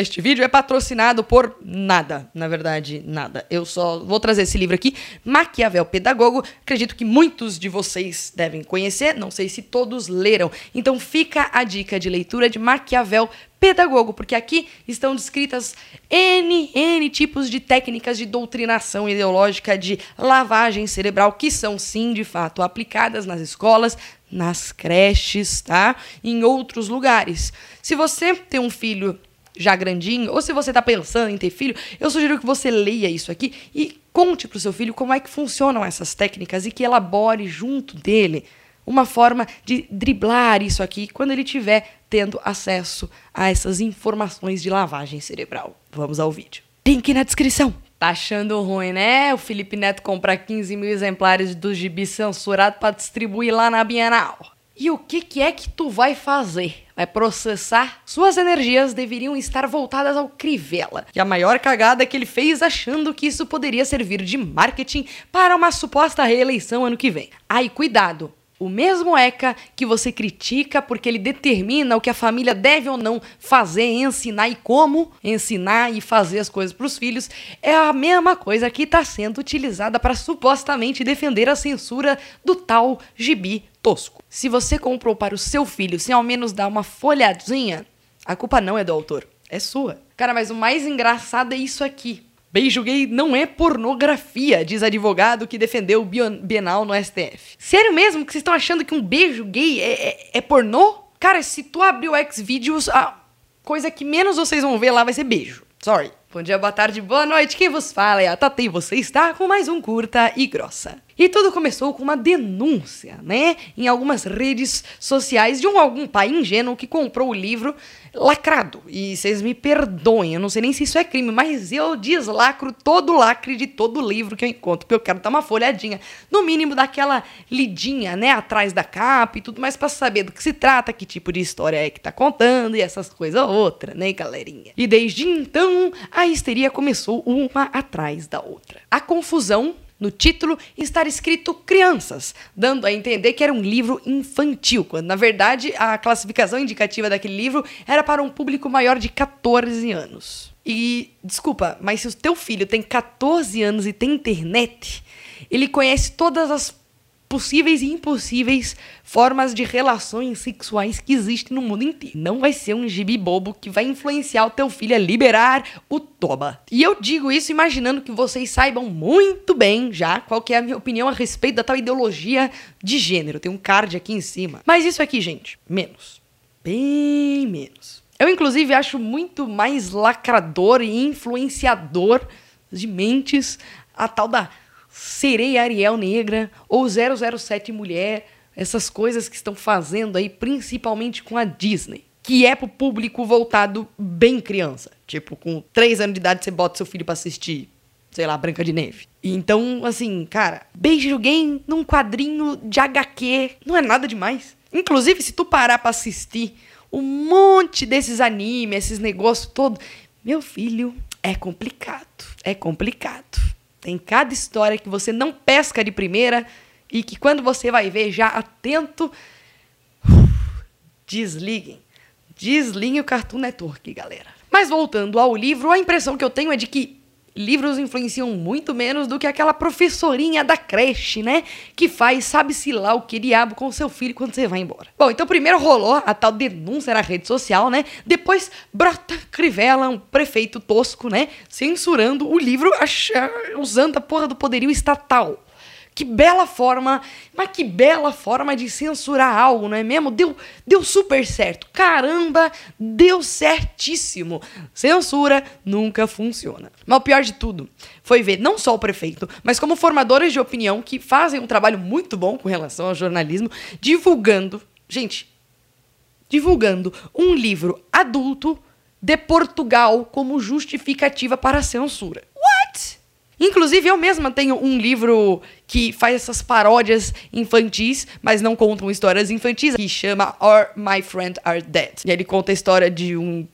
Este vídeo é patrocinado por nada, na verdade, nada. Eu só vou trazer esse livro aqui, Maquiavel Pedagogo. Acredito que muitos de vocês devem conhecer, não sei se todos leram. Então fica a dica de leitura de Maquiavel Pedagogo, porque aqui estão descritas N, N tipos de técnicas de doutrinação ideológica, de lavagem cerebral, que são sim, de fato, aplicadas nas escolas, nas creches, tá? Em outros lugares. Se você tem um filho já grandinho, ou se você está pensando em ter filho, eu sugiro que você leia isso aqui e conte para o seu filho como é que funcionam essas técnicas e que elabore junto dele uma forma de driblar isso aqui quando ele tiver tendo acesso a essas informações de lavagem cerebral. Vamos ao vídeo. Link na descrição. Tá achando ruim, né? O Felipe Neto comprar 15 mil exemplares do gibi censurado para distribuir lá na Bienal. E o que, que é que tu vai fazer? Vai processar? Suas energias deveriam estar voltadas ao Crivella. E a maior cagada que ele fez achando que isso poderia servir de marketing para uma suposta reeleição ano que vem. Ai, cuidado! O mesmo ECA que você critica porque ele determina o que a família deve ou não fazer, ensinar e como ensinar e fazer as coisas para os filhos, é a mesma coisa que está sendo utilizada para supostamente defender a censura do tal gibi tosco. Se você comprou para o seu filho sem ao menos dar uma folhadinha, a culpa não é do autor, é sua. Cara, mas o mais engraçado é isso aqui. Beijo gay não é pornografia, diz advogado que defendeu o Bienal no STF. Sério mesmo que vocês estão achando que um beijo gay é, é, é pornô? Cara, se tu abrir o Xvideos, a coisa que menos vocês vão ver lá vai ser beijo. Sorry. Bom dia, boa tarde, boa noite. Quem vos fala é a Tata e você está com mais um curta e grossa. E tudo começou com uma denúncia, né, em algumas redes sociais de um algum pai ingênuo que comprou o livro lacrado. E vocês me perdoem, eu não sei nem se isso é crime, mas eu deslacro todo o lacre de todo livro que eu encontro, porque eu quero dar uma folhadinha, no mínimo daquela lidinha, né, atrás da capa e tudo mais para saber do que se trata, que tipo de história é que tá contando e essas coisas outra, né, galerinha. E desde então, a histeria começou uma atrás da outra. A confusão no título estar escrito crianças, dando a entender que era um livro infantil, quando na verdade a classificação indicativa daquele livro era para um público maior de 14 anos. E desculpa, mas se o teu filho tem 14 anos e tem internet, ele conhece todas as possíveis e impossíveis formas de relações sexuais que existem no mundo inteiro. Não vai ser um gibi bobo que vai influenciar o teu filho a liberar o toba. E eu digo isso imaginando que vocês saibam muito bem já qual é a minha opinião a respeito da tal ideologia de gênero. Tem um card aqui em cima. Mas isso aqui, gente, menos. Bem menos. Eu, inclusive, acho muito mais lacrador e influenciador de mentes a tal da Sereia Ariel Negra ou 007 Mulher, essas coisas que estão fazendo aí, principalmente com a Disney, que é pro público voltado bem criança. Tipo, com 3 anos de idade você bota seu filho para assistir, sei lá, Branca de Neve. Então, assim, cara, beijo game num quadrinho de HQ não é nada demais. Inclusive, se tu parar pra assistir um monte desses animes, esses negócios todo, meu filho, é complicado. É complicado. Tem cada história que você não pesca de primeira e que quando você vai ver já atento, desliguem. Desliguem o Cartoon Network, galera. Mas voltando ao livro, a impressão que eu tenho é de que livros influenciam muito menos do que aquela professorinha da creche, né? Que faz sabe-se lá o que diabo com seu filho quando você vai embora. Bom, então primeiro rolou a tal denúncia na rede social, né? Depois brota Crivella, um prefeito tosco, né? Censurando o livro usando a porra do poderio estatal. Que bela forma, mas que bela forma de censurar algo, não é mesmo? Deu, deu super certo. Caramba, deu certíssimo. Censura nunca funciona. Mas o pior de tudo foi ver não só o prefeito, mas como formadores de opinião que fazem um trabalho muito bom com relação ao jornalismo, divulgando, gente, divulgando um livro adulto de Portugal como justificativa para a censura. Inclusive, eu mesma tenho um livro que faz essas paródias infantis, mas não contam histórias infantis, que chama Or My Friend Are Dead. E ele conta a história de um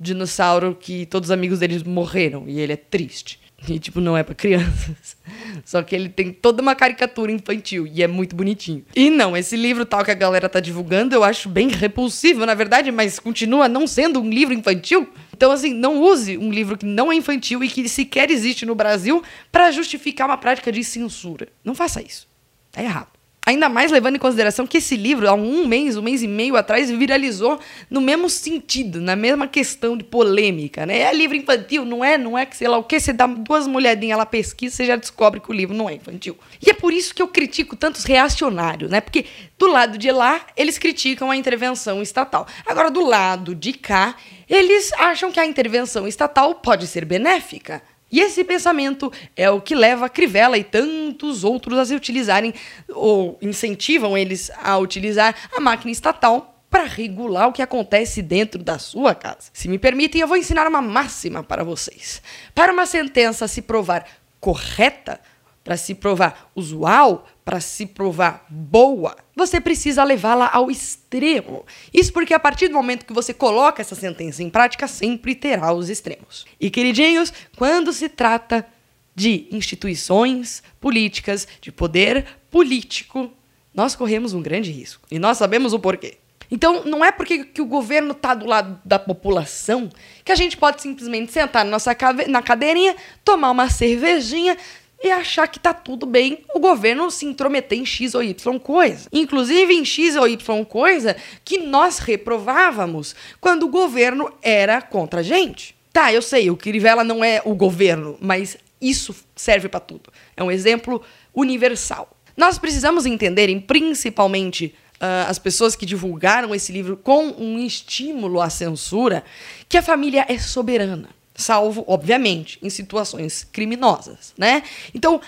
dinossauro que todos os amigos dele morreram e ele é triste. E, tipo, não é para crianças. Só que ele tem toda uma caricatura infantil e é muito bonitinho. E não, esse livro tal que a galera tá divulgando eu acho bem repulsivo, na verdade, mas continua não sendo um livro infantil. Então, assim, não use um livro que não é infantil e que sequer existe no Brasil para justificar uma prática de censura. Não faça isso. É errado. Ainda mais levando em consideração que esse livro, há um mês, um mês e meio atrás, viralizou no mesmo sentido, na mesma questão de polêmica, né? É livro infantil, não é? Não é que sei lá o que, você dá duas molhadinhas lá, pesquisa, você já descobre que o livro não é infantil. E é por isso que eu critico tantos reacionários, né? Porque do lado de lá, eles criticam a intervenção estatal. Agora, do lado de cá, eles acham que a intervenção estatal pode ser benéfica. E esse pensamento é o que leva Crivella e tantos outros a se utilizarem, ou incentivam eles a utilizar a máquina estatal para regular o que acontece dentro da sua casa. Se me permitem, eu vou ensinar uma máxima para vocês. Para uma sentença se provar correta, para se provar usual, para se provar boa, você precisa levá-la ao extremo. Isso porque a partir do momento que você coloca essa sentença em prática, sempre terá os extremos. E queridinhos, quando se trata de instituições políticas, de poder político, nós corremos um grande risco. E nós sabemos o porquê. Então, não é porque que o governo está do lado da população que a gente pode simplesmente sentar na nossa na cadeirinha, tomar uma cervejinha, e achar que tá tudo bem o governo se intrometer em X ou Y coisa. Inclusive em X ou Y coisa que nós reprovávamos quando o governo era contra a gente. Tá, eu sei, o Crivella não é o governo, mas isso serve para tudo. É um exemplo universal. Nós precisamos entender, principalmente uh, as pessoas que divulgaram esse livro com um estímulo à censura, que a família é soberana salvo, obviamente, em situações criminosas, né? Então,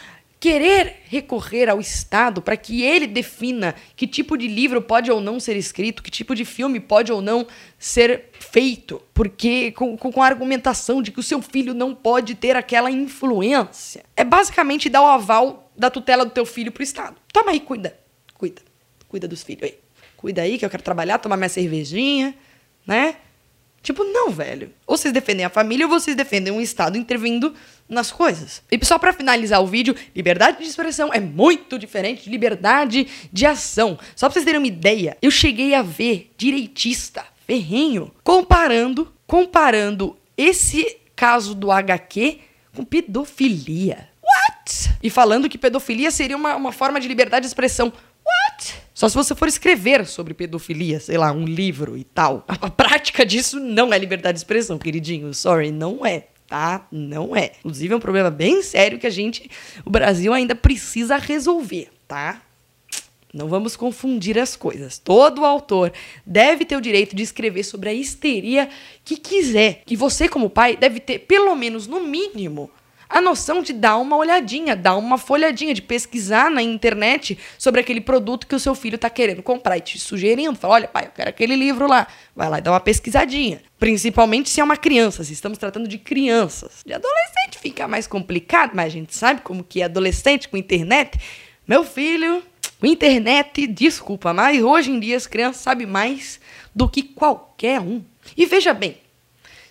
querer recorrer ao Estado para que ele defina que tipo de livro pode ou não ser escrito, que tipo de filme pode ou não ser feito, porque com, com a argumentação de que o seu filho não pode ter aquela influência, é basicamente dar o aval da tutela do teu filho pro Estado. Toma aí, cuida, cuida, cuida dos filhos aí. Cuida aí que eu quero trabalhar, tomar minha cervejinha, né? Tipo, não, velho. Ou vocês defendem a família ou vocês defendem um Estado intervindo nas coisas. E só para finalizar o vídeo, liberdade de expressão é muito diferente de liberdade de ação. Só pra vocês terem uma ideia, eu cheguei a ver direitista, ferrenho, comparando, comparando esse caso do HQ com pedofilia. What? E falando que pedofilia seria uma, uma forma de liberdade de expressão. Só se você for escrever sobre pedofilia, sei lá, um livro e tal. A, a prática disso não é liberdade de expressão, queridinho. Sorry, não é tá? Não é. Inclusive é um problema bem sério que a gente, o Brasil ainda precisa resolver, tá? Não vamos confundir as coisas. Todo autor deve ter o direito de escrever sobre a histeria que quiser. E você, como pai, deve ter, pelo menos no mínimo, a noção de dar uma olhadinha, dar uma folhadinha, de pesquisar na internet sobre aquele produto que o seu filho está querendo comprar e te sugerindo. Fala, olha, pai, eu quero aquele livro lá. Vai lá e dá uma pesquisadinha. Principalmente se é uma criança, se estamos tratando de crianças. De adolescente fica mais complicado, mas a gente sabe como que é adolescente com internet. Meu filho, internet, desculpa, mas hoje em dia as crianças sabem mais do que qualquer um. E veja bem,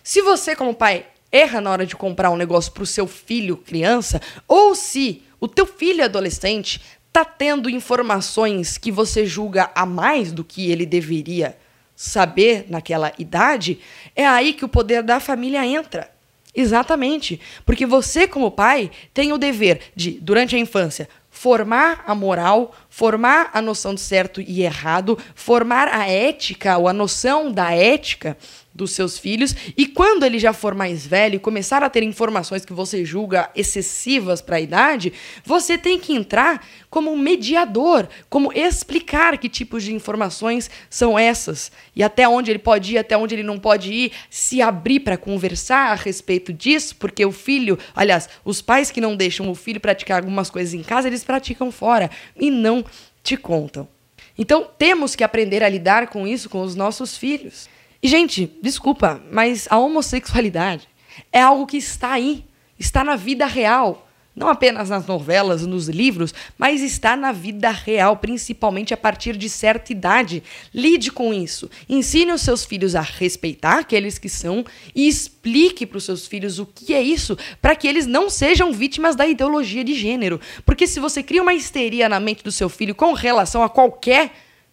se você como pai erra na hora de comprar um negócio para o seu filho, criança, ou se o teu filho adolescente tá tendo informações que você julga a mais do que ele deveria saber naquela idade, é aí que o poder da família entra. Exatamente. Porque você, como pai, tem o dever de, durante a infância, formar a moral, formar a noção de certo e errado, formar a ética ou a noção da ética dos seus filhos e quando ele já for mais velho e começar a ter informações que você julga excessivas para a idade, você tem que entrar como mediador, como explicar que tipos de informações são essas e até onde ele pode ir, até onde ele não pode ir, se abrir para conversar a respeito disso, porque o filho, aliás, os pais que não deixam o filho praticar algumas coisas em casa, eles praticam fora e não te contam. Então, temos que aprender a lidar com isso com os nossos filhos. E, gente, desculpa, mas a homossexualidade é algo que está aí, está na vida real. não apenas nas novelas, nos livros, mas está na vida real, principalmente a partir de certa idade. Lide com isso. Ensine os seus filhos a respeitar aqueles que são e explique para os seus filhos o que é isso, para que eles não sejam vítimas da ideologia de gênero. Porque se você cria uma histeria na mente do seu filho com relação a qualquer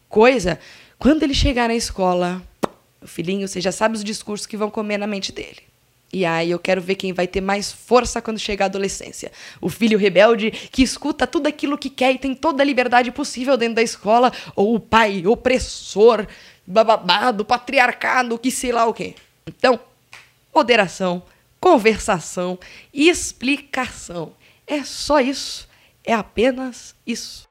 coisa, quando ele chegar na escola, o filhinho, você já sabe os discursos que vão comer na mente dele. E aí eu quero ver quem vai ter mais força quando chegar a adolescência. O filho rebelde que escuta tudo aquilo que quer e tem toda a liberdade possível dentro da escola, ou o pai opressor, bababado, patriarcado, que sei lá o quê. Então, moderação, conversação, explicação. É só isso. É apenas isso.